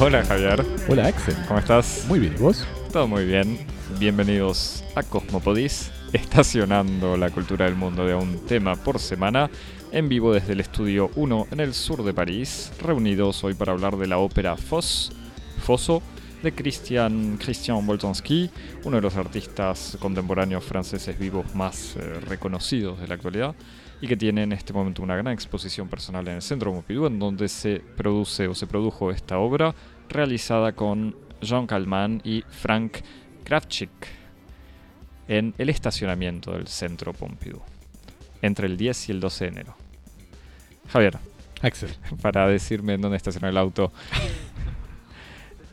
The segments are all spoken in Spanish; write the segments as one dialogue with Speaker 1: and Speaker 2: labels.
Speaker 1: Hola Javier,
Speaker 2: Hola Axel.
Speaker 1: ¿cómo estás?
Speaker 2: Muy bien, ¿y vos?
Speaker 1: Todo muy bien. Bienvenidos a Cosmopodis, estacionando la cultura del mundo de un tema por semana, en vivo desde el estudio 1 en el sur de París, reunidos hoy para hablar de la ópera Foss, Fosso, de Christian, Christian uno de los artistas contemporáneos franceses vivos más eh, reconocidos de la actualidad, y que tiene en este momento una gran exposición personal en el Centro Pompidou, en donde se produce o se produjo esta obra, realizada con Jean Calment y Frank Kravchik en el estacionamiento del Centro Pompidou, entre el 10 y el 12 de enero. Javier,
Speaker 2: Axel.
Speaker 1: para decirme en dónde estacionó el auto,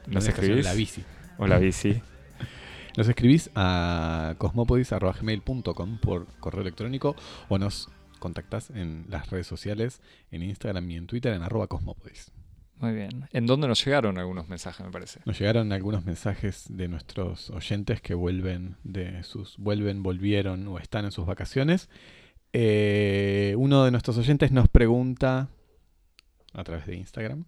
Speaker 1: ¿nos
Speaker 2: ¿Dónde estaciona
Speaker 1: escribís?
Speaker 2: La bici.
Speaker 1: O la bici.
Speaker 2: Nos escribís a cosmopodis.gmail.com por correo electrónico o nos contactás en las redes sociales, en Instagram y en Twitter en arroba cosmopodis.
Speaker 1: Muy bien. ¿En dónde nos llegaron algunos mensajes, me parece?
Speaker 2: Nos llegaron algunos mensajes de nuestros oyentes que vuelven de sus vuelven, volvieron o están en sus vacaciones. Eh, uno de nuestros oyentes nos pregunta a través de Instagram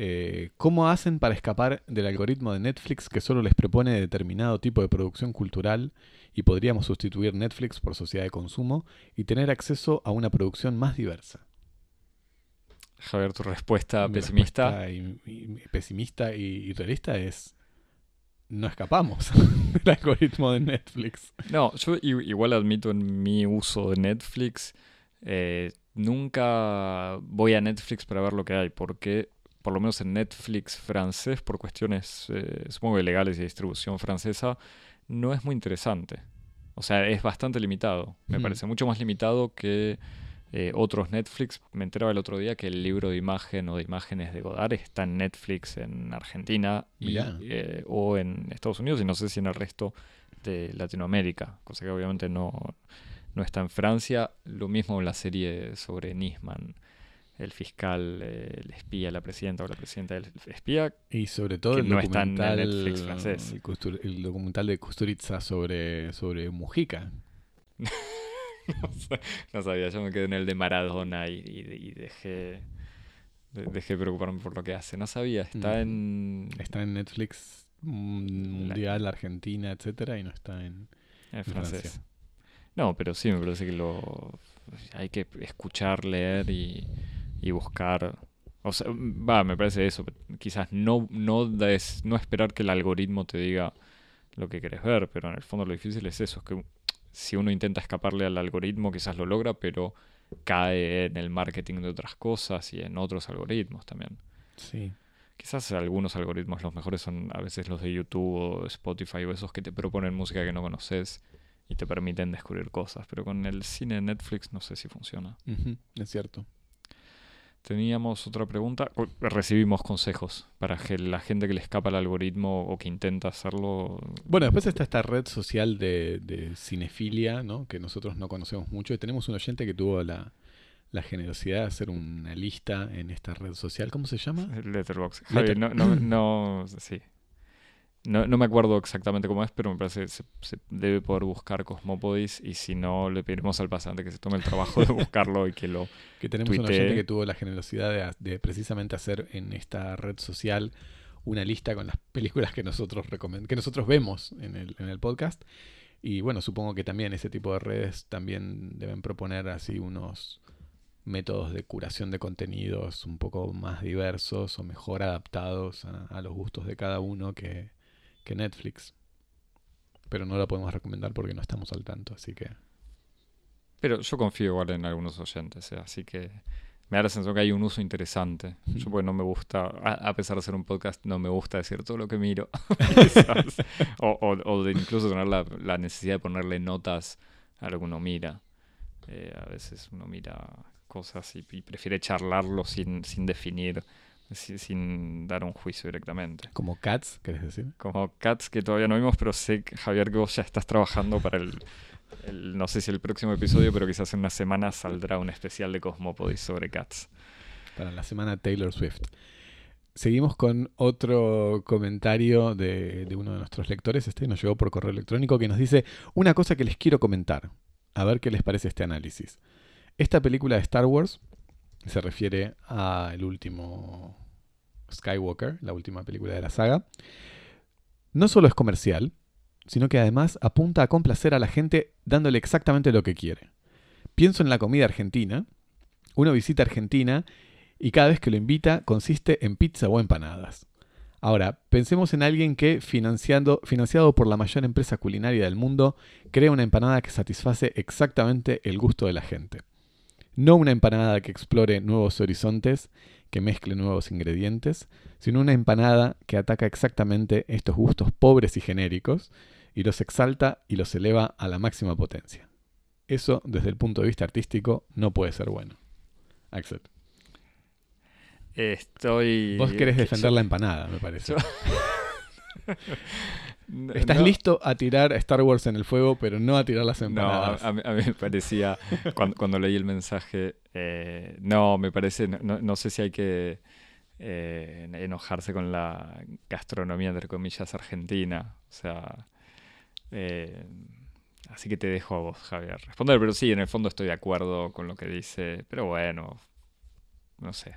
Speaker 2: eh, cómo hacen para escapar del algoritmo de Netflix que solo les propone determinado tipo de producción cultural y podríamos sustituir Netflix por sociedad de consumo y tener acceso a una producción más diversa.
Speaker 1: Javier, tu respuesta
Speaker 2: Mi
Speaker 1: pesimista.
Speaker 2: respuesta y- y- pesimista y, y realista es no escapamos del algoritmo de Netflix.
Speaker 1: No, yo igual admito en mi uso de Netflix, eh, nunca voy a Netflix para ver lo que hay, porque por lo menos en Netflix francés, por cuestiones, eh, supongo que legales y de distribución francesa, no es muy interesante. O sea, es bastante limitado, me
Speaker 2: Mm.
Speaker 1: parece, mucho más limitado que eh, otros Netflix. Me enteraba el otro día que el libro de imagen o de imágenes de Godard está en Netflix en Argentina y, eh, o en Estados Unidos y no sé si en el resto de Latinoamérica, cosa que obviamente no, no está en Francia. Lo mismo en la serie sobre Nisman, el fiscal, eh, el espía, la presidenta o la presidenta del espía.
Speaker 2: Y sobre todo
Speaker 1: Que
Speaker 2: el
Speaker 1: no está en
Speaker 2: documental,
Speaker 1: Netflix francés.
Speaker 2: el, Custur- el documental de Kusturica sobre, sobre Mujica.
Speaker 1: no, sa- no sabía, yo me quedé en el de Maradona y, y- y dejé, de- dejé de preocuparme por lo que hace. No sabía, está
Speaker 2: Mm.
Speaker 1: en,
Speaker 2: Está en Netflix Mundial, Argentina, etcétera, y no está en...
Speaker 1: en
Speaker 2: Francia.
Speaker 1: francés. No, pero sí, me parece que lo hay que escuchar, leer y, y buscar. O sea, va, me parece eso. Quizás no, no, des- no esperar que el algoritmo te diga lo que querés ver, pero en el fondo lo difícil es eso, es que si uno intenta escaparle al algoritmo, quizás lo logra, pero cae en el marketing de otras cosas y en otros algoritmos también.
Speaker 2: Sí.
Speaker 1: Quizás algunos algoritmos los mejores son a veces los de YouTube o Spotify o esos que te proponen música que no conoces y te permiten descubrir cosas, pero con el cine de Netflix no sé si funciona.
Speaker 2: Es cierto.
Speaker 1: Teníamos otra pregunta. Recibimos consejos para que la gente que le escapa al algoritmo o que intenta hacerlo.
Speaker 2: Bueno, después está esta red social de, de cinefilia, ¿no? Que nosotros no conocemos mucho. Y tenemos un oyente que tuvo la, la generosidad de hacer una lista en esta red social. ¿Cómo se llama?
Speaker 1: Letterboxd.
Speaker 2: Letter-
Speaker 1: no, no, no, sí. No, no me acuerdo exactamente cómo es, pero me parece que se, se debe poder buscar Cosmopodis y si no, le pediremos al pasante que se tome el trabajo de buscarlo y que lo...
Speaker 2: Que tenemos un
Speaker 1: Tuiteé.
Speaker 2: oyente que tuvo la generosidad de, de precisamente hacer en esta red social una lista con las películas que nosotros que nosotros vemos en el, en el podcast. Y bueno, supongo que también ese tipo de redes también deben proponer así unos métodos de curación de contenidos un poco más diversos o mejor adaptados a, a los gustos de cada uno que, que Netflix. Pero no la podemos recomendar porque no estamos al tanto, así que...
Speaker 1: Pero yo confío igual en algunos oyentes, ¿eh? así que me da la sensación que hay un uso interesante. Yo pues no me gusta, a, a pesar de ser un podcast, no me gusta decir todo lo que miro. o, o- o de incluso tener la, la necesidad de ponerle notas a lo que uno mira. Eh, a veces uno mira cosas y, y prefiere charlarlo sin, sin definir, si- sin dar un juicio directamente.
Speaker 2: Como Cats, ¿querés decir?
Speaker 1: Como Cats, que todavía no vimos, pero sé, Javier, que vos ya estás trabajando para el, el- no sé si el próximo episodio, pero quizás en una semana saldrá un especial de Cosmopodis sobre Cats.
Speaker 2: para la semana Taylor Swift. seguimos con otro comentario de, de uno de nuestros lectores. Este nos llegó por correo electrónico que nos dice una cosa que les quiero comentar. A ver qué les parece este análisis. Esta película de Star Wars se refiere al último Skywalker, la última película de la saga. No solo es comercial, sino que además apunta a complacer a la gente dándole exactamente lo que quiere. Pienso en la comida argentina. Uno visita Argentina y cada vez que lo invita consiste en pizza o empanadas. Ahora, pensemos en alguien que, financiado por la mayor empresa culinaria del mundo, crea una empanada que satisface exactamente el gusto de la gente. No una empanada que explore nuevos horizontes, que mezcle nuevos ingredientes, sino una empanada que ataca exactamente estos gustos pobres y genéricos y los exalta y los eleva a la máxima potencia. Eso, desde el punto de vista artístico, no puede ser bueno. Axel.
Speaker 1: Estoy.
Speaker 2: Vos querés defender la empanada, me parece. Estás listo a tirar Star Wars en el fuego, pero no a tirar las empanadas.
Speaker 1: No, a, mí, me parecía, cuando, leí el mensaje, eh, no, me parece, no, sé si hay que eh, enojarse con la gastronomía, entre comillas, argentina. O sea, eh, así que te dejo a vos, Javier, responder, pero sí, en el fondo estoy de acuerdo con lo que dice, pero bueno, no sé.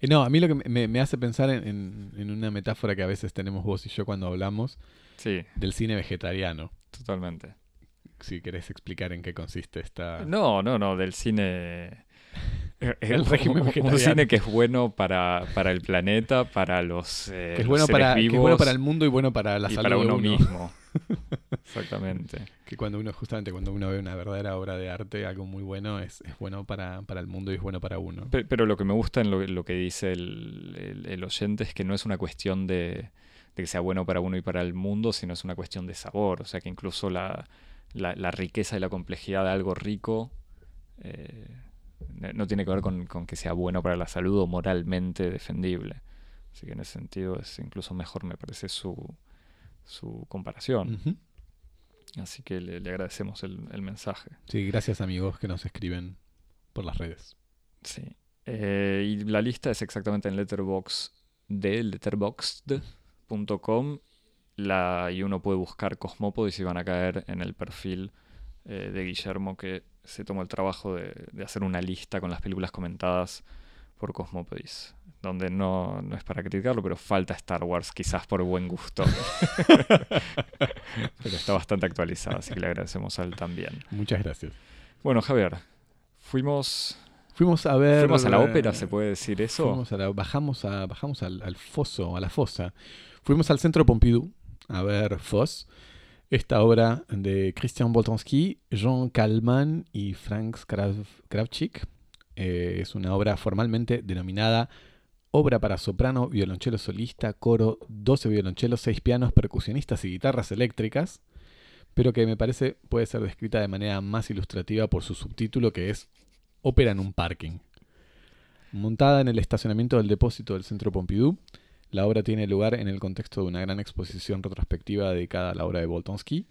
Speaker 2: Eh, no, a mí lo que me, hace pensar en, una metáfora que a veces tenemos vos y yo cuando hablamos del cine vegetariano.
Speaker 1: Totalmente.
Speaker 2: Si querés explicar en qué consiste esta...
Speaker 1: No, no, no, del cine...
Speaker 2: el régimen vegetariano.
Speaker 1: Un cine que es bueno para, para el planeta, para los
Speaker 2: eh, que es bueno para Que es bueno para el mundo y bueno para la salud
Speaker 1: para
Speaker 2: uno,
Speaker 1: uno mismo. Exactamente.
Speaker 2: Que cuando uno, justamente cuando uno ve una verdadera obra de arte, algo muy bueno, es, bueno para, el mundo y es bueno para uno.
Speaker 1: Pero, lo que me gusta en lo, que dice el, oyente es que no es una cuestión de, que sea bueno para uno y para el mundo, sino es una cuestión de sabor. O sea que incluso la, riqueza y la complejidad de algo rico eh, no tiene que ver con, que sea bueno para la salud o moralmente defendible. Así que en ese sentido es incluso mejor, me parece, su, su comparación. Así que le, agradecemos el, mensaje.
Speaker 2: Sí, gracias amigos que nos escriben por las redes.
Speaker 1: Sí. Eh, y la lista es exactamente en letterbox de letterboxd.com la, y uno puede buscar Cosmópolis y van a caer en el perfil eh, de Guillermo que se tomó el trabajo de, de, hacer una lista con las películas comentadas por Cosmópolis donde no, no, es para criticarlo, pero falta Star Wars, quizás por buen gusto. pero está bastante actualizado, así que le agradecemos a él también.
Speaker 2: Muchas gracias.
Speaker 1: Bueno, Javier, fuimos...
Speaker 2: Fuimos a ver...
Speaker 1: Fuimos a la ópera, ¿se puede decir eso?
Speaker 2: bajamos a, bajamos al, foso, a la fosa. Fuimos al Centro Pompidou a ver Foss, esta obra de Christian Boltanski, Jean Kalman y Frank Kravchik. Eh, es una obra formalmente denominada obra para soprano, violonchelo solista, coro, 12 violonchelos, 6 pianos, percusionistas y guitarras eléctricas, pero que me parece puede ser descrita de manera más ilustrativa por su subtítulo que es Ópera en un parking. Montada en el estacionamiento del depósito del Centro Pompidou, la obra tiene lugar en el contexto de una gran exposición retrospectiva dedicada a la obra de Boltonsky,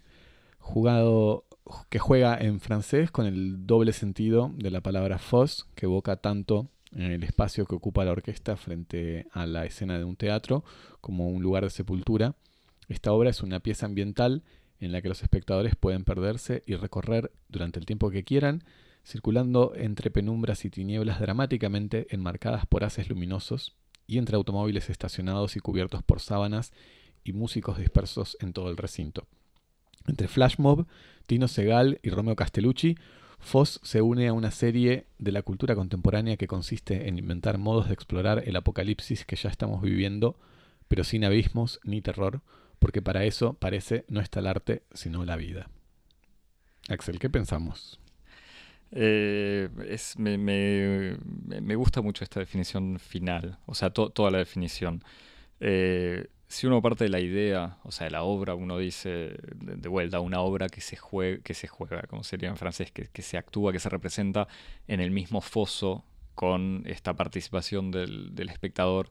Speaker 2: jugado, que juega en francés con el doble sentido de la palabra fos, que evoca tanto en el espacio que ocupa la orquesta frente a la escena de un teatro como un lugar de sepultura. Esta obra es una pieza ambiental en la que los espectadores pueden perderse y recorrer durante el tiempo que quieran, circulando entre penumbras y tinieblas dramáticamente enmarcadas por haces luminosos y entre automóviles estacionados y cubiertos por sábanas y músicos dispersos en todo el recinto. Entre Flash Mob, Tino Segal y Romeo Castellucci Foss se une a una serie de la cultura contemporánea que consiste en inventar modos de explorar el apocalipsis que ya estamos viviendo, pero sin abismos ni terror, porque para eso parece no está el arte, sino la vida. Axel, ¿qué pensamos?
Speaker 1: Eh, me, gusta mucho esta definición final, o sea, toda la definición. Eh, si uno parte de la idea, o sea, de la obra, uno dice de, vuelta, una obra que se, juega, que se juega, como sería en francés, que, se actúa, que se representa en el mismo foso con esta participación del, espectador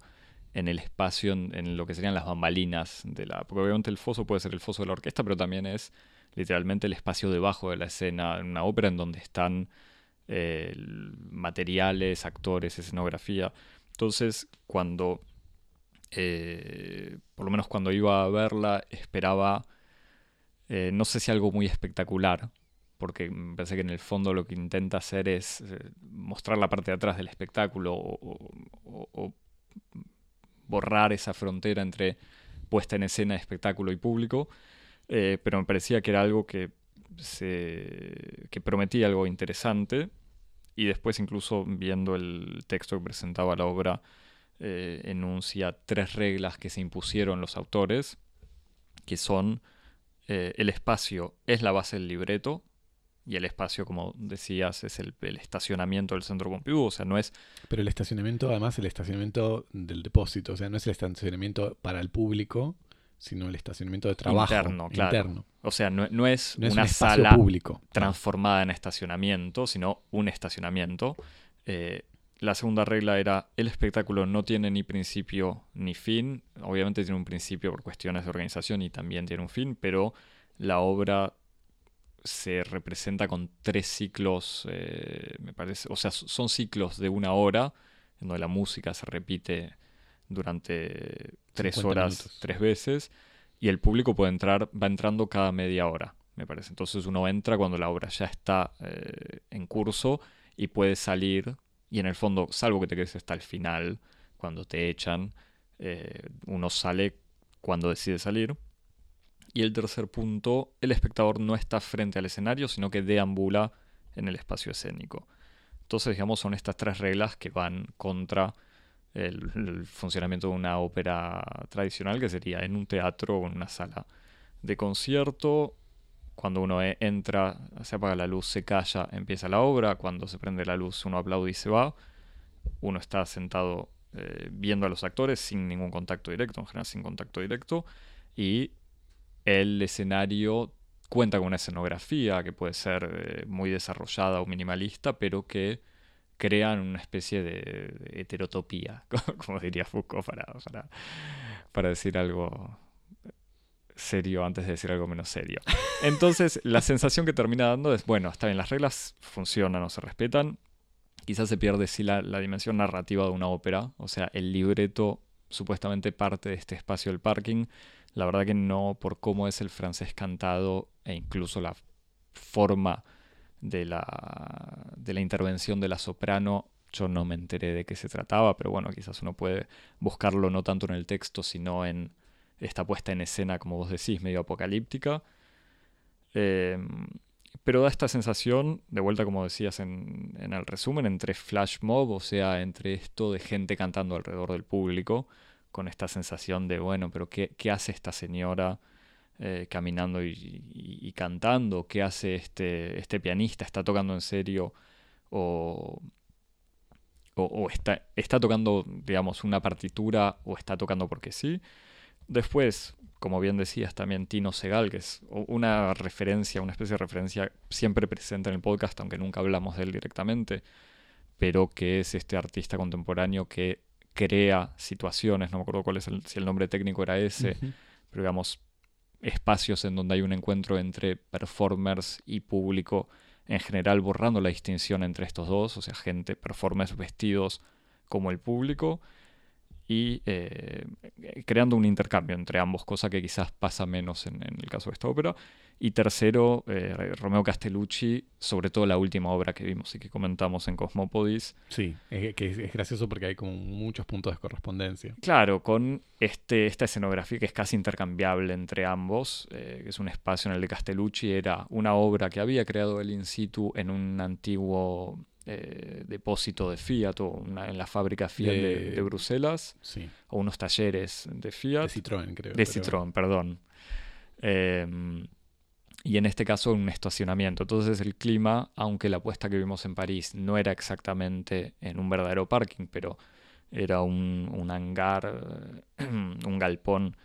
Speaker 1: en el espacio, en, lo que serían las bambalinas de la... Porque obviamente el foso puede ser el foso de la orquesta, pero también es literalmente el espacio debajo de la escena, en una ópera en donde están eh, materiales, actores, escenografía. Entonces, cuando eh, por lo menos cuando iba a verla, esperaba, eh, no sé si algo muy espectacular, porque me parece que en el fondo lo que intenta hacer es eh, mostrar la parte de atrás del espectáculo o, borrar esa frontera entre puesta en escena, espectáculo y público, pero me parecía que era algo que, se, que prometía algo interesante. Y después incluso viendo el texto que presentaba la obra, eh, enuncia tres reglas que se impusieron los autores, que son eh, el espacio es la base del libreto, y el espacio, como decías, es el, estacionamiento del centro Pompidou, o sea, no es...
Speaker 2: Pero el estacionamiento, además, el estacionamiento del depósito, o sea, no es el estacionamiento para el público, sino el estacionamiento de trabajo.
Speaker 1: Interno, claro. O sea, no, es una sala
Speaker 2: público.
Speaker 1: transformada en estacionamiento, sino un estacionamiento. Eh, la segunda regla era el espectáculo no tiene ni principio ni fin. Obviamente tiene un principio por cuestiones de organización y también tiene un fin, pero la obra se representa con tres ciclos, eh, me parece, o sea, son ciclos de una hora, en donde la música se repite durante tres horas, tres veces, y el público puede entrar, va entrando cada media hora, me parece. Entonces uno entra cuando la obra ya está eh, en curso y puede salir, y en el fondo, salvo que te quedes hasta el final, cuando te echan, eh, uno sale cuando decide salir. Y el tercer punto, el espectador no está frente al escenario, sino que deambula en el espacio escénico. Entonces, digamos, son estas tres reglas que van contra el, funcionamiento de una ópera tradicional, que sería en un teatro o en una sala de concierto. Cuando uno e, entra, se apaga la luz, se calla, empieza la obra. Cuando se prende la luz, uno aplaude y se va. Uno está sentado eh, viendo a los actores sin ningún contacto directo, en general sin contacto directo. Y el escenario cuenta con una escenografía que puede ser eh, muy desarrollada o minimalista, pero que crean una especie de, heterotopía, como diría Foucault, para, para, decir algo serio antes de decir algo menos serio. Entonces, la sensación que termina dando es, bueno, está bien, las reglas funcionan o se respetan, quizás se pierde sí la, la, dimensión narrativa de una ópera, o sea, el libreto supuestamente parte de este espacio del parking, la verdad que no por cómo es el francés cantado e incluso la forma de la, de la intervención de la soprano, yo no me enteré de qué se trataba, pero bueno, quizás uno puede buscarlo no tanto en el texto, sino en esta puesta en escena, como vos decís, medio apocalíptica. Em, pero da esta sensación, de vuelta como decías en, en, el resumen, entre flash mob, o sea, entre esto de gente cantando alrededor del público, con esta sensación de, bueno, pero ¿qué, qué hace esta señora? Eh, caminando y, cantando, qué hace este, este pianista, está tocando en serio o, o, está, está tocando, digamos, una partitura o está tocando porque sí. Después, como bien decías, también Tino Segal, que es una referencia, una especie de referencia siempre presente en el podcast, aunque nunca hablamos de él directamente, pero que es este artista contemporáneo que crea situaciones, no me acuerdo cuál es el, si el nombre técnico era ese, pero digamos, espacios en donde hay un encuentro entre performers y público, en general borrando la distinción entre estos dos, o sea, gente, performers vestidos como el público, y eh, creando un intercambio entre ambos, cosa que quizás pasa menos en, el caso de esta ópera. Y tercero, eh, Romeo Castellucci, sobre todo la última obra que vimos y que comentamos en Cosmopodis.
Speaker 2: Sí, es, que es, gracioso porque hay como muchos puntos de correspondencia.
Speaker 1: Claro, con este, esta escenografía que es casi intercambiable entre ambos, eh, que es un espacio en el de Castellucci, era una obra que había creado el in situ en un antiguo eh, depósito de Fiat o en la fábrica Fiat de, Bruselas o unos talleres de Fiat.
Speaker 2: De Citroën, creo.
Speaker 1: De Citroën, perdón. Em, y en este caso un estacionamiento. Entonces el clima, aunque la puesta que vimos en París no era exactamente en un verdadero parking, pero era un, hangar, un galpón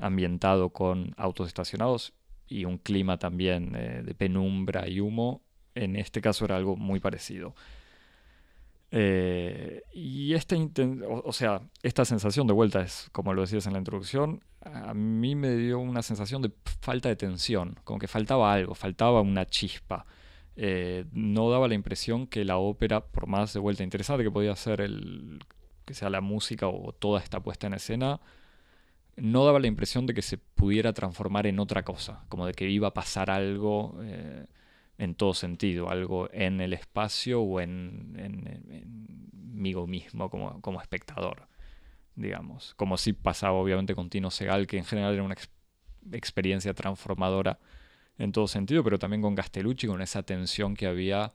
Speaker 1: ambientado con autos estacionados y un clima también eh, de penumbra y humo, en este caso era algo muy parecido. Eh, y este o, sea, esta sensación de vuelta es, como lo decías en la introducción, a mí me dio una sensación de falta de tensión, como que faltaba algo, faltaba una chispa. Eh, no daba la impresión que la ópera, por más de vuelta interesante que podía ser el que sea la música o toda esta puesta en escena, no daba la impresión de que se pudiera transformar en otra cosa, como de que iba a pasar algo eh, en todo sentido, algo en el espacio o en, en, mismo como, como, espectador, digamos. Como si pasaba obviamente con Tino Segal, que en general era una experiencia transformadora en todo sentido, pero también con Castellucci, con esa tensión que había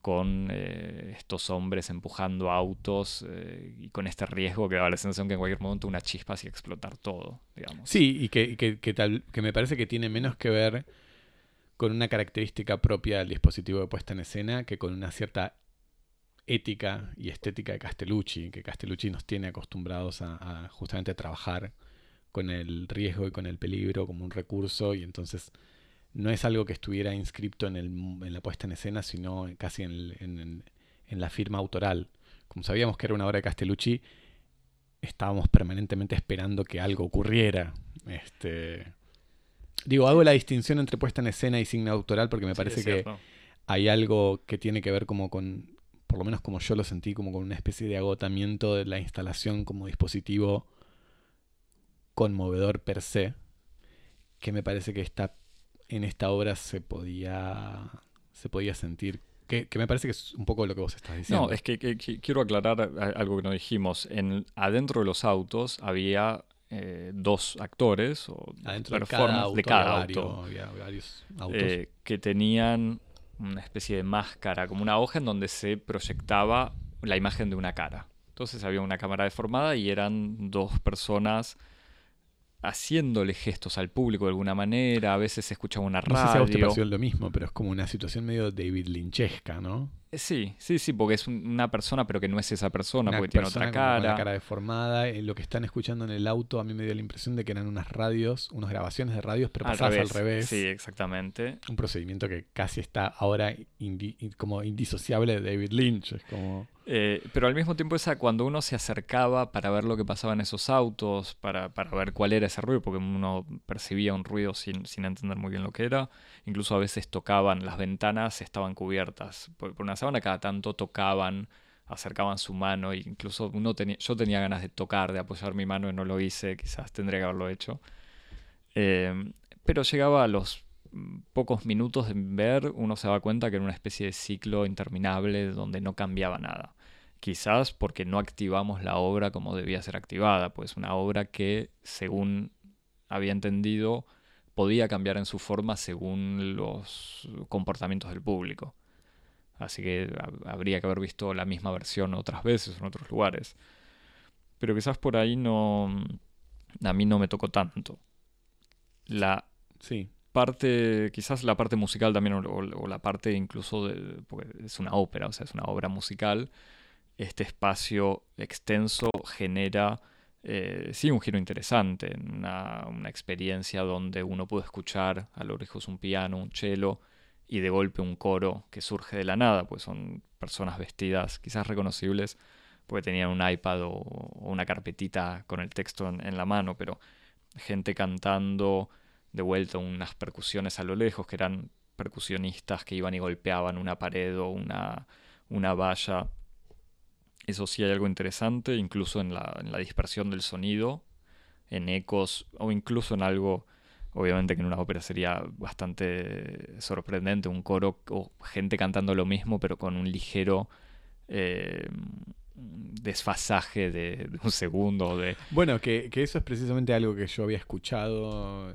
Speaker 1: con eh, estos hombres empujando autos eh, y con este riesgo que daba la sensación que en cualquier momento una chispa hacía explotar todo, digamos.
Speaker 2: Sí, y que, que, tal, que me parece que tiene menos que ver con una característica propia del dispositivo de puesta en escena que con una cierta ética y estética de Castellucci, que Castellucci nos tiene acostumbrados a, a justamente trabajar con el riesgo y con el peligro como un recurso y entonces no es algo que estuviera inscripto en, el, en la puesta en escena, sino casi en, la firma autoral. Como sabíamos que era una obra de Castellucci, estábamos permanentemente esperando que algo ocurriera. Este, digo, hago la distinción entre puesta en escena y signo autoral porque me parece que hay algo que tiene que ver como con, por lo menos como yo lo sentí, como con una especie de agotamiento de la instalación como dispositivo conmovedor per se, que me parece que está en esta obra se podía, se podía sentir. Que, me parece que es un poco lo que vos estás diciendo.
Speaker 1: No, es que, quiero aclarar algo que no dijimos. En, adentro de los autos había eh, dos actores o
Speaker 2: adentro de cada auto, de cada auto había varios autos.
Speaker 1: Eh, que tenían una especie de máscara, como una hoja en donde se proyectaba la imagen de una cara. Entonces había una cámara deformada y eran dos personas haciéndole gestos al público de alguna manera, a veces se escuchaba una radio. No sé si a
Speaker 2: usted pareció lo mismo, pero es como una situación medio David Lynchesca, ¿no?
Speaker 1: Eh, sí, sí, sí, porque es una persona, pero que no es esa persona, porque tiene otra cara. Con
Speaker 2: la cara deformada. Eh, lo que están escuchando en el auto, a mí me dio la impresión de que eran unas radios, unas grabaciones de radios, pero pasadas al revés.
Speaker 1: Sí, exactamente.
Speaker 2: Un procedimiento que casi está ahora como indisociable de David Lynch. Es como.
Speaker 1: Eh, pero al mismo tiempo esa cuando uno se acercaba para ver lo que pasaba en esos autos, para, para ver cuál era ese ruido, porque uno percibía un ruido sin, sin, entender muy bien lo que era, incluso a veces tocaban, las ventanas estaban cubiertas por, una sábana, cada tanto tocaban, acercaban su mano, e incluso uno tenía, yo tenía ganas de tocar, de apoyar mi mano y no lo hice, quizás tendría que haberlo hecho. Eh, pero llegaba a los pocos minutos de ver, uno se daba cuenta que era una especie de ciclo interminable donde no cambiaba nada. Quizás porque no activamos la obra como debía ser activada, pues una obra que, según había entendido, podía cambiar en su forma según los comportamientos del público. Así que habría que haber visto la misma versión otras veces en otros lugares. Pero quizás por ahí no. A mí no me tocó tanto. La
Speaker 2: sí
Speaker 1: parte, quizás la parte musical también, o, la parte incluso de, porque es una ópera, o sea, es una obra musical, este espacio extenso genera, eh, sí, un giro interesante, una, una, experiencia donde uno puede escuchar a lo lejos un piano, un cello, y de golpe un coro que surge de la nada, pues son personas vestidas, quizás reconocibles, porque tenían un iPad o, una carpetita con el texto en la mano, pero gente cantando de vuelta unas percusiones a lo lejos, que eran percusionistas que iban y golpeaban una pared o una, una valla. Eso sí hay algo interesante, incluso en la, en la dispersión del sonido, en ecos o incluso en algo, obviamente que en una ópera sería bastante sorprendente, un coro o gente cantando lo mismo pero con un ligero eh, desfasaje de, un segundo. De...
Speaker 2: Bueno, que, que, eso es precisamente algo que yo había escuchado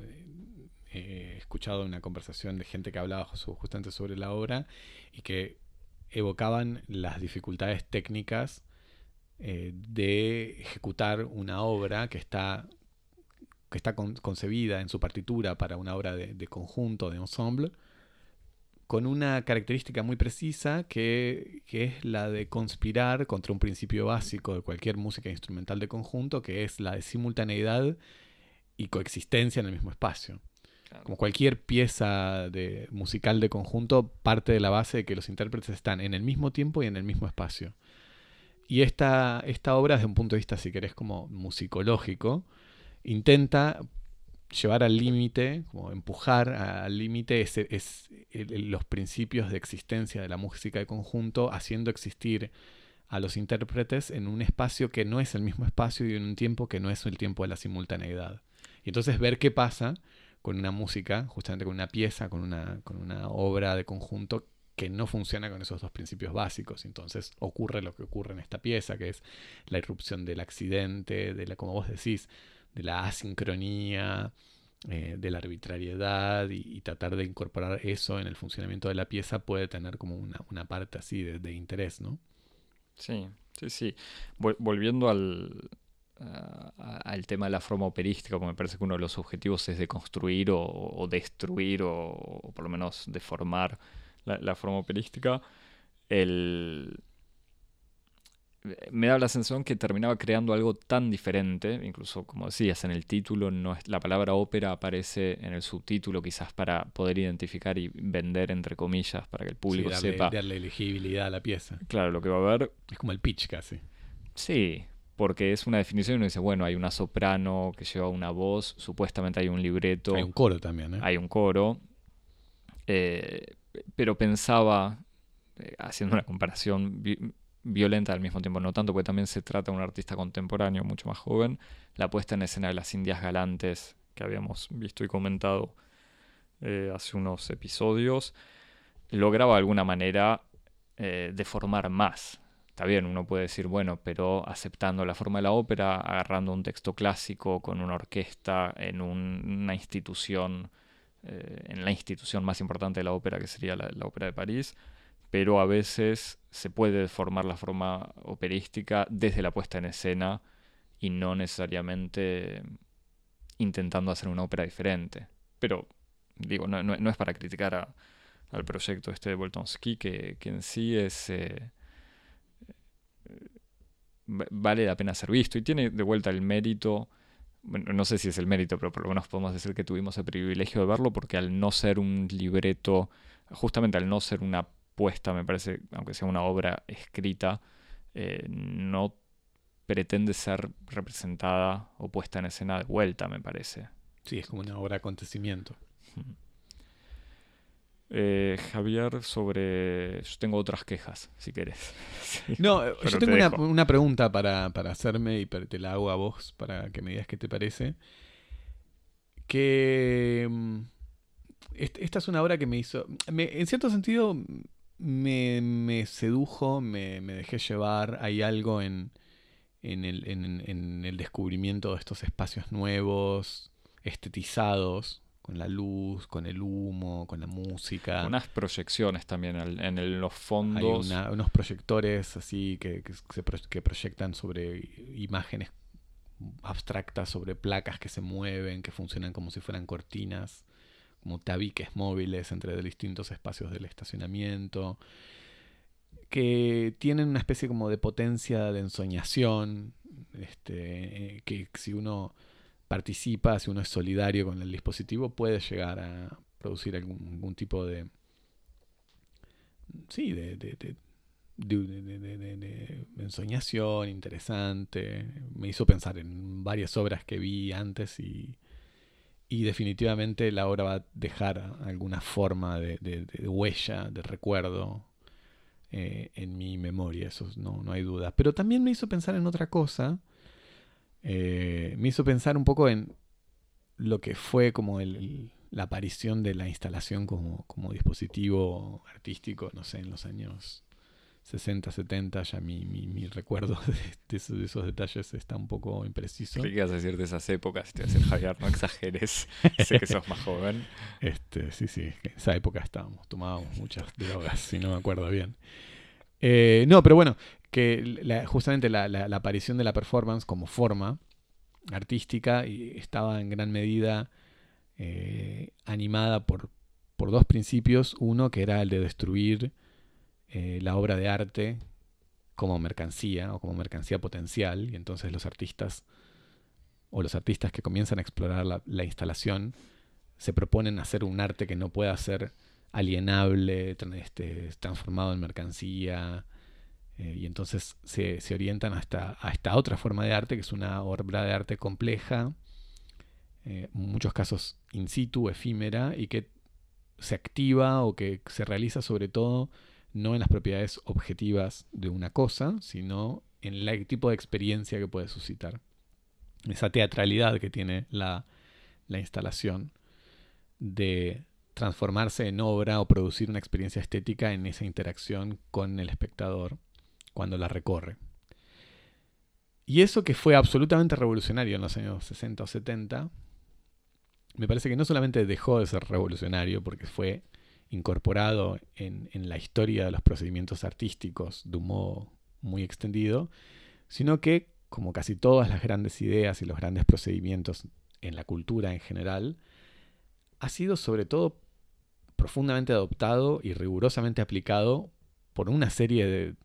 Speaker 2: he escuchado una conversación de gente que hablaba justamente sobre la obra y que evocaban las dificultades técnicas eh, de ejecutar una obra que está, que está concebida en su partitura para una obra de, conjunto, de ensemble, con una característica muy precisa que, que, es la de conspirar contra un principio básico de cualquier música instrumental de conjunto, que es la de simultaneidad y coexistencia en el mismo espacio. Como cualquier pieza de, musical de conjunto, parte de la base de que los intérpretes están en el mismo tiempo y en el mismo espacio. Y esta, esta obra, desde un punto de vista, si querés, como musicológico, intenta llevar al límite, como empujar al límite es los principios de existencia de la música de conjunto, haciendo existir a los intérpretes en un espacio que no es el mismo espacio y en un tiempo que no es el tiempo de la simultaneidad. Y entonces ver qué pasa con una música, justamente con una pieza, con una, con una obra de conjunto que no funciona con esos dos principios básicos. Entonces ocurre lo que ocurre en esta pieza, que es la irrupción del accidente, de la, como vos decís, de la asincronía, eh, de la arbitrariedad y, tratar de incorporar eso en el funcionamiento de la pieza puede tener como una, parte así de, interés, ¿no?
Speaker 1: Sí, sí, sí. volviendo al, al tema de la forma operística, porque me parece que uno de los objetivos es de construir o, destruir o, por lo menos deformar la, la forma operística. El, me da la sensación que terminaba creando algo tan diferente, incluso como decías, en el título no es, la palabra ópera aparece en el subtítulo quizás para poder identificar y vender entre comillas para que el público
Speaker 2: darle,
Speaker 1: sepa
Speaker 2: darle elegibilidad a la pieza.
Speaker 1: Claro, lo que va a haber
Speaker 2: es como el pitch casi.
Speaker 1: Sí, porque es una definición y uno dice, bueno, hay una soprano que lleva una voz, supuestamente hay un libreto.
Speaker 2: Hay un coro también, ¿eh?
Speaker 1: Hay un coro. Eh, pero pensaba, eh, haciendo una comparación violenta al mismo tiempo, no tanto porque también se trata de un artista contemporáneo mucho más joven, la puesta en escena de las Indias Galantes que habíamos visto y comentado eh, hace unos episodios, lograba de alguna manera deformar más. Está bien, uno puede decir, bueno, pero aceptando la forma de la ópera, agarrando un texto clásico con una orquesta en una institución, eh, en la institución más importante de la ópera, que sería la Ópera de París, pero a veces se puede deformar la forma operística desde la puesta en escena y no necesariamente intentando hacer una ópera diferente. Pero, digo, no, es para criticar al proyecto este de Boltonski, que, que en sí es... Eh, vale la pena ser visto y tiene de vuelta el mérito, bueno, no sé si es el mérito, pero por lo menos podemos decir que tuvimos el privilegio de verlo porque al no ser un libreto, justamente al no ser una me parece, aunque sea una obra escrita, eh, no pretende ser representada o puesta en escena de vuelta, me parece.
Speaker 2: Sí, es como una obra de acontecimiento.
Speaker 1: Eh, Javier, sobre. Yo tengo otras quejas, si querés.
Speaker 2: no, yo tengo una, pregunta para, hacerme y te la hago a vos para que me digas qué te parece. Que. Mm, esta es una obra que me hizo. en cierto sentido, me, me sedujo, me, me, dejé llevar. Hay algo en, en, el, en, el descubrimiento de estos espacios nuevos, estetizados, con la luz, con el humo, con la música.
Speaker 1: Unas proyecciones también en, los fondos.
Speaker 2: Hay unos proyectores así que, que, que proyectan sobre imágenes abstractas, sobre placas que se mueven, que funcionan como si fueran cortinas como tabiques móviles entre distintos espacios del estacionamiento, que tienen una especie como de potencia de ensoñación, este, que si uno participa, si uno es solidario con el dispositivo, puede llegar a producir algún, tipo de... Sí, de, de, de de, ensoñación interesante. Me hizo pensar en varias obras que vi antes y, y definitivamente la obra va a dejar alguna forma de, huella, de recuerdo eh, en mi memoria, eso no, no, hay duda. Pero también me hizo pensar en otra cosa, eh, me hizo pensar un poco en lo que fue como la aparición de la instalación como, como dispositivo artístico, no sé, en los años 60, 70, ya mi, mi, recuerdo de, esos, detalles está un poco impreciso.
Speaker 1: ¿Qué ibas a decir de esas épocas? Te voy a decir, Javier, no exageres. sé que sos más joven.
Speaker 2: Este, sí, sí, en esa época estábamos, tomábamos muchas drogas, si no me acuerdo bien. Eh, no, pero bueno, que justamente la, la, aparición de la performance como forma artística estaba en gran medida eh, animada por, por dos principios. Uno que era el de destruir eh, la obra de arte como mercancía o como mercancía potencial y entonces los artistas o los artistas que comienzan a explorar la, instalación se proponen hacer un arte que no pueda ser alienable, este, transformado en mercancía, eh, y entonces se, orientan a esta, otra forma de arte, que es una obra de arte compleja, eh, en muchos casos in situ, efímera, y que se activa o que se realiza sobre todo no en las propiedades objetivas de una cosa, sino en el tipo de experiencia que puede suscitar. Esa teatralidad que tiene la, la instalación de transformarse en obra o producir una experiencia estética en esa interacción con el espectador cuando la recorre. Y eso que fue absolutamente revolucionario en los años 60 o 70, me parece que no solamente dejó de ser revolucionario porque fue incorporado en, la historia de los procedimientos artísticos de un modo muy extendido, sino que, como casi todas las grandes ideas y los grandes procedimientos en la cultura en general, ha sido sobre todo profundamente adoptado y rigurosamente aplicado por una serie de,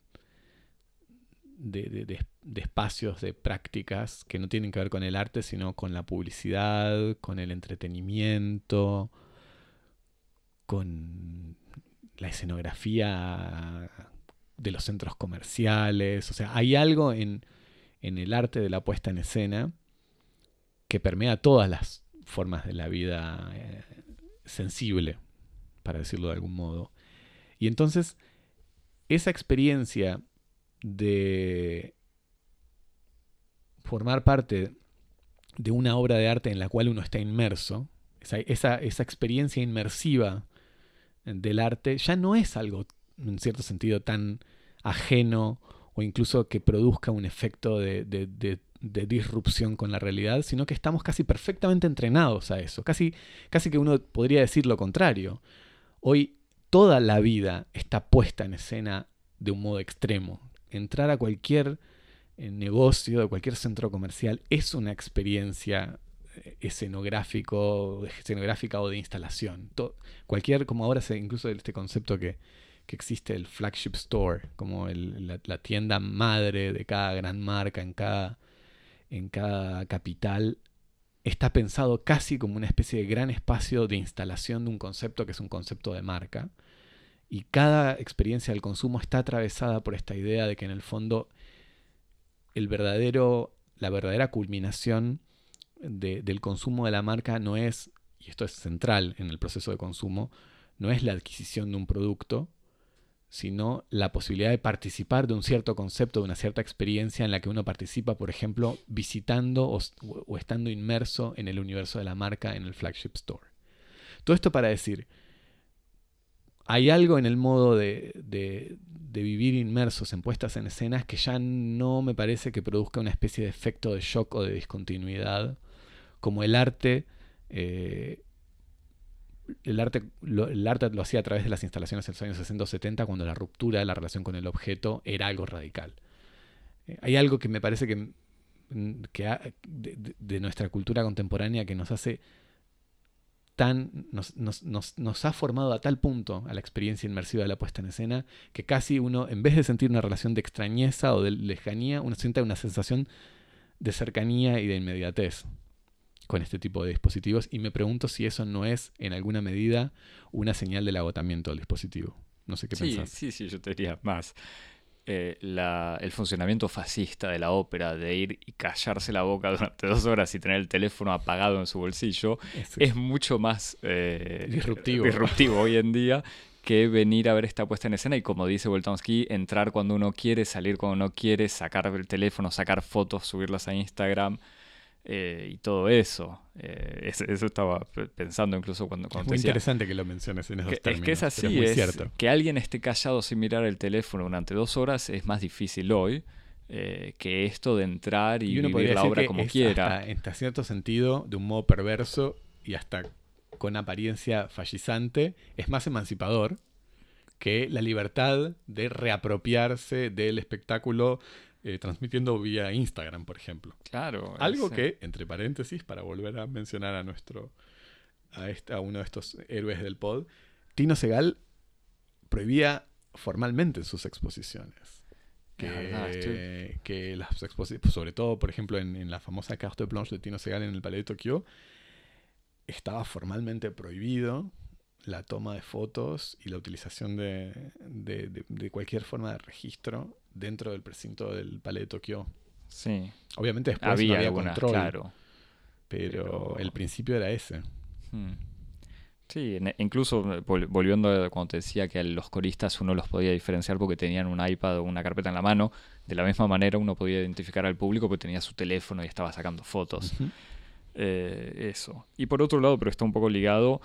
Speaker 2: de, espacios, de prácticas que no tienen que ver con el arte, sino con la publicidad, con el entretenimiento, con la escenografía de los centros comerciales. O sea, hay algo en, en el arte de la puesta en escena que permea todas las formas de la vida eh, sensible, para decirlo de algún modo. Y entonces, esa experiencia de formar parte de una obra de arte en la cual uno está inmerso, esa, esa, experiencia inmersiva del arte, ya no es algo, en cierto sentido, tan ajeno o incluso que produzca un efecto de, de, disrupción con la realidad, sino que estamos casi perfectamente entrenados a eso. Casi, casi que uno podría decir lo contrario. Hoy toda la vida está puesta en escena de un modo extremo. Entrar a cualquier eh, negocio, de cualquier centro comercial, es una experiencia eh, escenográfico, escenográfica o de instalación. cualquier, como ahora se, incluso este concepto que, existe el flagship store, como la, la, tienda madre de cada gran marca en cada, en cada capital, está pensado casi como una especie de gran espacio de instalación de un concepto que es un concepto de marca. Y cada experiencia del consumo está atravesada por esta idea de que en el fondo el verdadero, la verdadera culminación del consumo de la marca no es, y esto es central en el proceso de consumo, no es la adquisición de un producto, sino la posibilidad de participar de un cierto concepto, de una cierta experiencia en la que uno participa, por ejemplo, visitando o, estando inmerso en el universo de la marca en el flagship store. Todo esto para decir, hay algo en el modo de, vivir inmersos en puestas en escenas que ya no me parece que produzca una especie de efecto de shock o de discontinuidad, como el arte eh, el arte, lo, hacía a través de las instalaciones en los años 60 o 70, cuando la ruptura de la relación con el objeto era algo radical. Eh, hay algo que me parece que, mm, de, nuestra cultura contemporánea que nos hace tan. Nos, nos, ha formado a tal punto a la experiencia inmersiva de la puesta en escena que casi uno, en vez de sentir una relación de extrañeza o de lejanía, uno siente una sensación de cercanía y de inmediatez con este tipo de dispositivos y me pregunto si eso no es en alguna medida una señal del agotamiento del dispositivo. No sé qué
Speaker 1: sí, Sí, sí, yo te diría más. Eh, el funcionamiento fascista de la ópera, de ir y callarse la boca durante dos horas y tener el teléfono apagado en su bolsillo, es mucho más eh,
Speaker 2: disruptivo.
Speaker 1: disruptivo hoy en día que venir a ver esta puesta en escena y como dice Voltonsky, entrar cuando uno quiere, salir cuando uno quiere, sacar el teléfono, sacar fotos, subirlas a Instagram. Eh, y todo eso. Eh, eso, estaba pensando incluso cuando,
Speaker 2: es muy interesante que lo menciones en esos
Speaker 1: que,
Speaker 2: términos.
Speaker 1: Es que es así, es, cierto. que alguien esté callado sin mirar el teléfono durante dos horas es más difícil hoy eh, que esto de entrar y, vivir la obra como quiera.
Speaker 2: en cierto sentido, de un modo perverso y hasta con apariencia fallizante, es más emancipador que la libertad de reapropiarse del espectáculo eh, transmitiendo vía Instagram, por ejemplo.
Speaker 1: Claro.
Speaker 2: Algo que, entre paréntesis, para volver a mencionar a nuestro, a, este, a uno de estos héroes del pod, Tino Segal prohibía formalmente sus exposiciones. Que, que las exposiciones, sobre todo, por ejemplo, en, la famosa carte blanche de Tino Segal en el Palais de Tokio, estaba formalmente prohibido la toma de fotos y la utilización de, de, cualquier forma de registro dentro del precinto del Palais de Tokio.
Speaker 1: Sí.
Speaker 2: Obviamente después había, no había control. Claro. Pero, el principio era ese. Hmm.
Speaker 1: Sí, incluso volviendo a cuando te decía que a los coristas uno los podía diferenciar porque tenían un iPad o una carpeta en la mano, de la misma manera uno podía identificar al público porque tenía su teléfono y estaba sacando fotos. Eh, eso. Y por otro lado, pero está un poco ligado,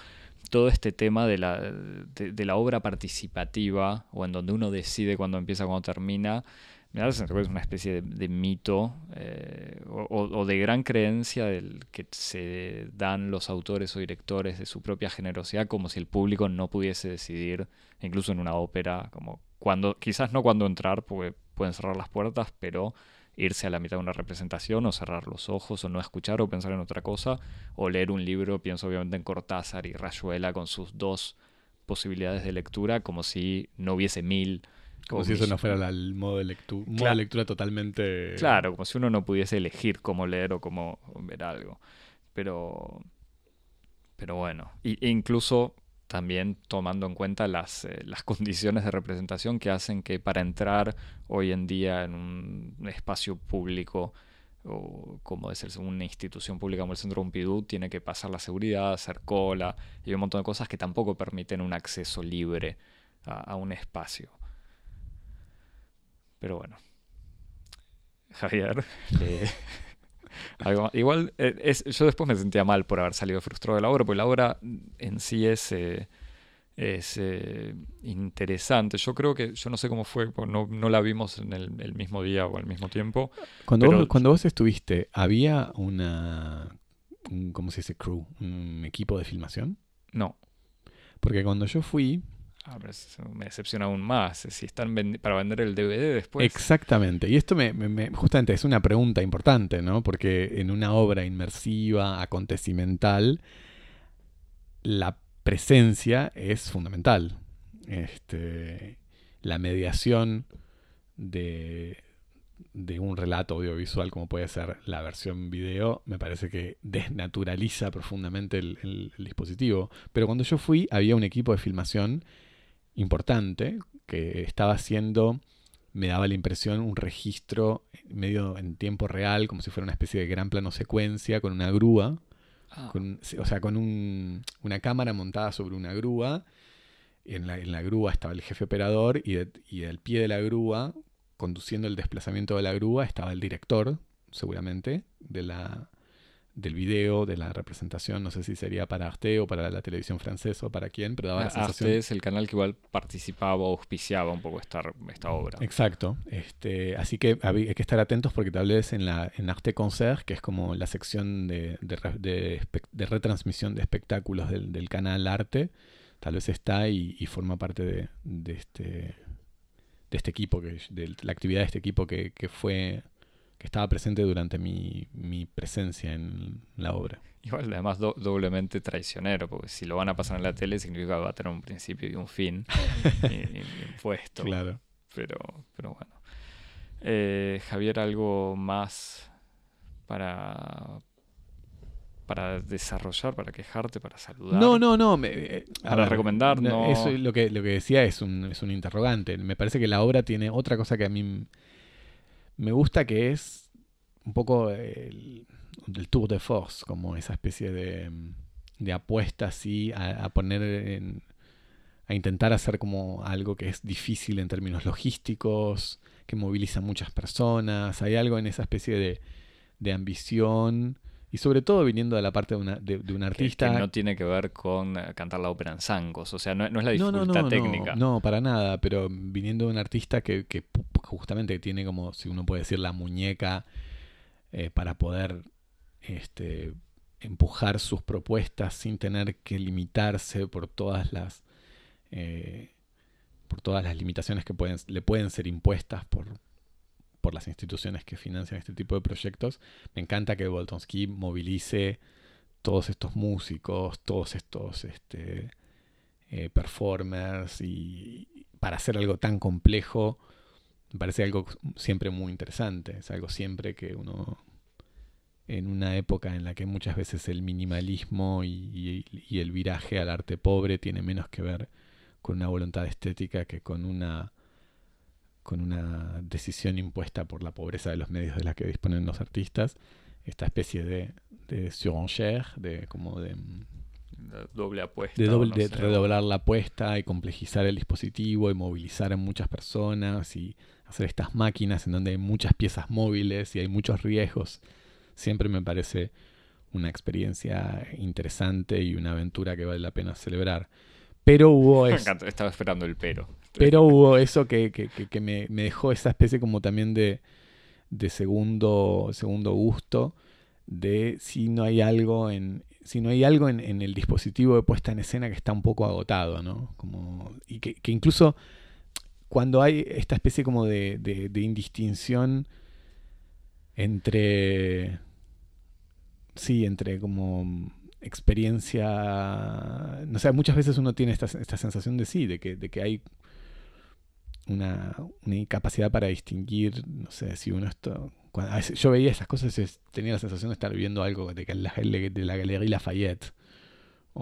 Speaker 1: todo este tema de la, de, la obra participativa, o en donde uno decide cuándo empieza, cuándo termina, me da la que es una especie de, mito eh, o, de gran creencia del que se dan los autores o directores de su propia generosidad como si el público no pudiese decidir, incluso en una ópera, como cuando, quizás no cuando entrar, porque pueden cerrar las puertas, pero irse a la mitad de una representación o cerrar los ojos o no escuchar o pensar en otra cosa o leer un libro, pienso obviamente en Cortázar y Rayuela con sus dos posibilidades de lectura como si no hubiese mil.
Speaker 2: Como si eso no fuera el modo de lectura, modo de lectura totalmente...
Speaker 1: Claro, como si uno no pudiese elegir cómo leer o cómo ver algo. Pero... Pero bueno, e incluso también tomando en cuenta las, eh, las, condiciones de representación que hacen que para entrar hoy en día en un espacio público o como es una institución pública como el Centro Pompidou, tiene que pasar la seguridad, hacer cola y un montón de cosas que tampoco permiten un acceso libre a, un espacio. Pero bueno, Javier, igual, eh, es, yo después me sentía mal por haber salido frustrado de la obra, porque la obra en sí es, eh, es eh, interesante. Yo creo que, yo no sé cómo fue, no, no la vimos en el, mismo día o al mismo tiempo.
Speaker 2: Cuando, vos, cuando vos estuviste, ¿había una, un, ¿cómo se dice, crew? ¿Un equipo de filmación?
Speaker 1: No.
Speaker 2: Porque cuando yo fui,
Speaker 1: Ah, me decepciona aún más. Si están para vender el DVD después.
Speaker 2: Exactamente. Y esto me, justamente es una pregunta importante, ¿no? Porque en una obra inmersiva, acontecimental, la presencia es fundamental. Este, la mediación de, de un relato audiovisual como puede ser la versión video, me parece que desnaturaliza profundamente el dispositivo. Pero cuando yo fui, había un equipo de filmación importante que estaba haciendo, me daba la impresión, un registro medio en tiempo real, como si fuera una especie de gran plano secuencia con una grúa. Ah. o sea, con una cámara montada sobre una grúa. En la, en la grúa estaba el jefe operador y, y al pie de la grúa, conduciendo el desplazamiento de la grúa, estaba el director, seguramente, de la, del video, de la representación, no sé si sería para Arte o para la televisión francesa o para quién, pero daba la
Speaker 1: ah, sensación... Arte es el canal que igual participaba o auspiciaba un poco esta, esta obra.
Speaker 2: Exacto. Este, así que hay que estar atentos porque tal vez en, la, en Arte Concert, que es como la sección de, de, retransmisión de espectáculos del, canal Arte, tal vez está y, forma parte de, de, este, de este equipo, que, de la actividad de este equipo que, que fue que estaba presente durante mi, presencia en la obra.
Speaker 1: Igual, además, doblemente traicionero, porque si lo van a pasar en la tele significa que va a tener un principio y un fin impuesto.
Speaker 2: Claro.
Speaker 1: Pero, pero bueno. Eh, Javier, ¿algo más para, para desarrollar, para quejarte, para saludar?
Speaker 2: No, no, no. Eh,
Speaker 1: para recomendar, no.
Speaker 2: Eso lo que, lo que decía es un, es un interrogante. Me parece que la obra tiene otra cosa que a mí me gusta que es un poco el, tour de force, como esa especie de, apuesta así a, poner en, a intentar hacer como algo que es difícil en términos logísticos, que moviliza muchas personas. Hay algo en esa especie de, de ambición y sobre todo viniendo de la parte de, una, de, un artista.
Speaker 1: Que, no tiene que ver con eh, cantar la ópera en zancos, o sea, no, es la dificultad técnica.
Speaker 2: No, para nada, pero viniendo de un artista que, que justamente tiene como, si uno puede decir, la muñeca eh, para poder este, empujar sus propuestas sin tener que limitarse por todas las. Eh, por todas las limitaciones que pueden, le pueden ser impuestas por, por las instituciones que financian este tipo de proyectos. Me encanta que Boltonski movilice todos estos músicos, todos estos este, eh, performers y para hacer algo tan complejo me parece algo siempre muy interesante, es algo siempre que uno en una época en la que muchas veces el minimalismo y, y el viraje al arte pobre tiene menos que ver con una voluntad estética que con una con una decisión impuesta por la pobreza de los medios de la que disponen los artistas, esta especie de, de surenchère, de como de
Speaker 1: doble apuesta.
Speaker 2: De, doble,
Speaker 1: no
Speaker 2: de
Speaker 1: sé.
Speaker 2: redoblar la apuesta y complejizar el dispositivo y movilizar a muchas personas y hacer estas máquinas en donde hay muchas piezas móviles y hay muchos riesgos. Siempre me parece una experiencia interesante y una aventura que vale la pena celebrar. Pero hubo
Speaker 1: Me encanta, estaba esperando el pero.
Speaker 2: Pero hubo eso que, que- que- me, me dejó esa especie como también de, de segundo, segundo gusto de si no hay algo en si no hay algo en, en el dispositivo de puesta en escena que está un poco agotado, ¿no? Como, y que, que incluso cuando hay esta especie como de, de- de indistinción entre sí, entre como experiencia, no sé, muchas veces uno tiene esta, esta sensación de sí, de que, de que hay una, incapacidad para distinguir, no sé, si uno cuando- a veces yo veía esas cosas y tenía la sensación de estar viendo algo de, la, de la Galería Lafayette.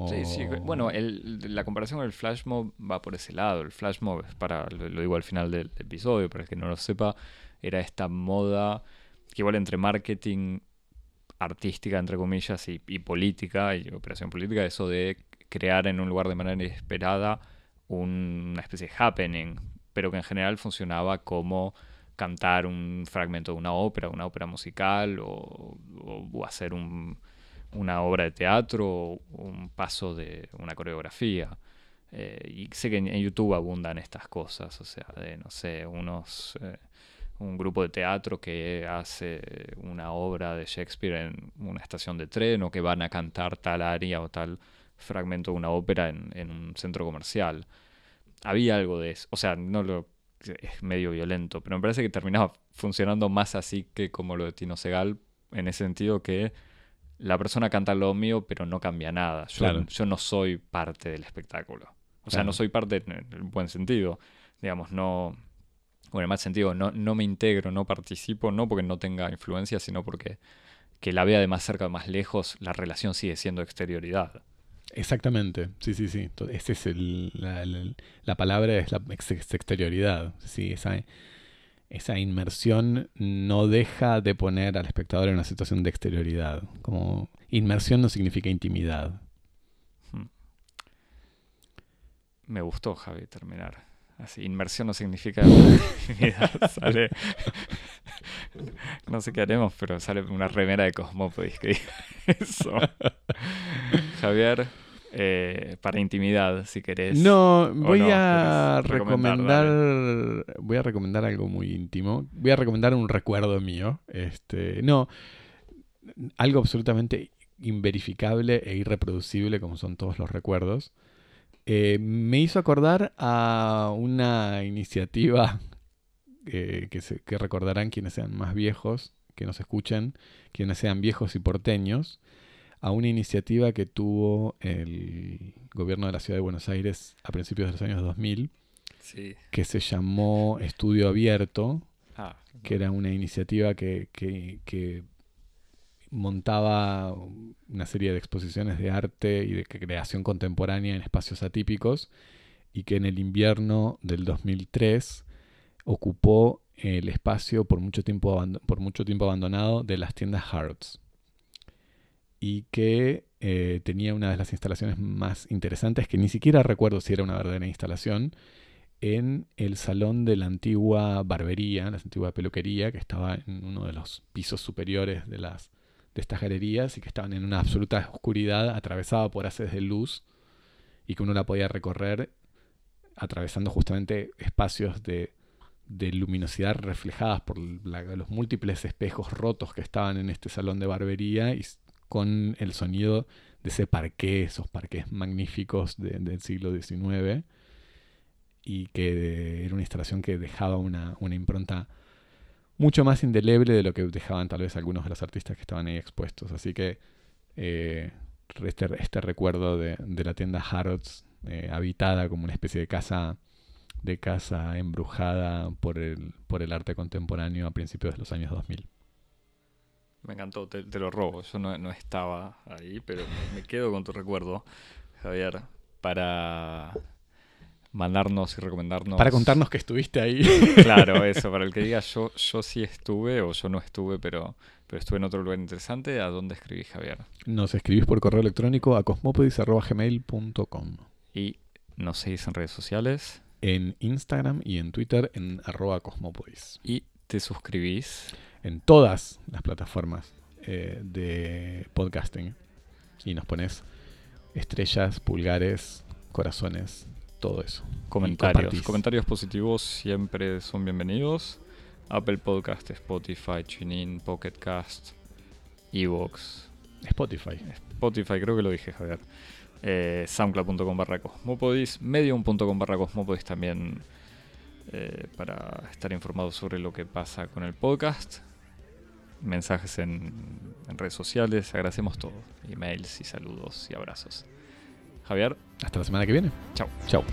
Speaker 1: Sí, sí. Bueno, la comparación con el flash mob va por ese lado. El flash mob, para, lo, digo al final del episodio, para el que no lo sepa, era esta moda que igual entre marketing artística, entre comillas, y, y política, y operación política, eso de crear en un lugar de manera inesperada un- una especie de happening, pero que en general funcionaba como cantar un fragmento de una ópera, una ópera musical, o, hacer un, una obra de teatro, o un paso de una coreografía. Eh, y sé que en, YouTube abundan estas cosas, o sea, de, no sé, unos... eh, un grupo de teatro que hace una obra de Shakespeare en una estación de tren o que van a cantar tal área o tal fragmento de una ópera en un centro comercial. Había algo de eso, o sea, no lo es medio violento, pero me parece que terminaba funcionando más así que como lo de Tino Segal, en ese sentido que la persona canta lo mío, pero no cambia nada. Yo,
Speaker 2: Claro.
Speaker 1: yo no soy parte del espectáculo. O sea,
Speaker 2: Claro.
Speaker 1: no soy parte en el buen sentido. Digamos, no. Bueno, en mal sentido, no, no me integro, no participo, no porque no tenga influencia, sino porque que la vea de más cerca o más lejos, la relación sigue siendo exterioridad.
Speaker 2: Exactamente, sí, sí, sí. Ese es el, la, la- la palabra, es la ex- ex- exterioridad. Sí, esa, esa inmersión no deja de poner al espectador en una situación de exterioridad. Como inmersión no significa intimidad.
Speaker 1: Me gustó, Javi, terminar. Así, inmersión no significa intimidad, sale. No sé qué haremos, pero sale una remera de Cosmópolis que diga eso. Javier, eh, para intimidad, si querés.
Speaker 2: No, voy
Speaker 1: no,
Speaker 2: a
Speaker 1: recomendar,
Speaker 2: recomendar, voy a recomendar algo muy íntimo. Voy a recomendar un recuerdo mío. Este, no, algo absolutamente inverificable e irreproducible como son todos los recuerdos. Eh, me hizo acordar a una iniciativa eh, que, se- que recordarán quienes sean más viejos, que nos escuchen, quienes sean viejos y porteños, a una iniciativa que tuvo el gobierno de la ciudad de Buenos Aires a principios de los años 2000,
Speaker 1: Sí.
Speaker 2: que se llamó Estudio Abierto,
Speaker 1: Ah,
Speaker 2: que era una iniciativa que, que- que montaba una serie de exposiciones de arte y de creación contemporánea en espacios atípicos y que en el invierno del 2003 ocupó el espacio por mucho tiempo, por mucho tiempo abandonado de las tiendas Harrods. Y que eh, tenía una de las instalaciones más interesantes que ni siquiera recuerdo si era una verdadera instalación en el salón de la antigua barbería, la antigua peluquería, que estaba en uno de los pisos superiores de, las, de estas galerías y que estaban en una absoluta oscuridad, atravesada por haces de luz y que uno la podía recorrer atravesando justamente espacios de, luminosidad reflejadas por los múltiples espejos rotos que estaban en este salón de barbería y con el sonido de ese parqué, esos parqués magníficos de- del siglo XIX y que era una instalación que dejaba una impronta mucho más indeleble de lo que dejaban tal vez algunos de los artistas que estaban ahí expuestos. Así que eh, este, este recuerdo de, la tienda Harrods, eh, habitada como una especie de casa de casa embrujada por el, por el arte contemporáneo a principios de los años 2000.
Speaker 1: Me encantó, te, lo robo. Yo no, no estaba ahí, pero me quedo con tu recuerdo, Javier, para mandarnos y recomendarnos.
Speaker 2: Para contarnos que estuviste ahí.
Speaker 1: Claro, eso, para el que diga yo, yo sí estuve o yo no estuve, pero, pero estuve en otro lugar interesante, ¿a dónde escribí Javier?
Speaker 2: Nos escribís por correo electrónico a cosmopodis.gmail.com
Speaker 1: Y nos seguís en redes sociales
Speaker 2: En Instagram y en Twitter en arroba cosmopodis.
Speaker 1: y te suscribís.
Speaker 2: En todas las plataformas eh, de podcasting. Y nos pones estrellas, pulgares, corazones, todo eso.
Speaker 1: Comentarios. Comentarios positivos siempre son bienvenidos. Apple Podcast, Spotify, TuneIn, Pocket Cast, Evox,
Speaker 2: Spotify.
Speaker 1: Spotify, creo que lo dije, Javier. Eh, Soundcloud.com barra Cosmopodis, Medium.com barra Cosmopodis también eh, para estar informados sobre lo que pasa con el podcast. Mensajes en, en redes sociales, agradecemos todo. Emails y saludos y abrazos. Javier,
Speaker 2: Hasta la semana que viene.
Speaker 1: chao.
Speaker 2: Chao.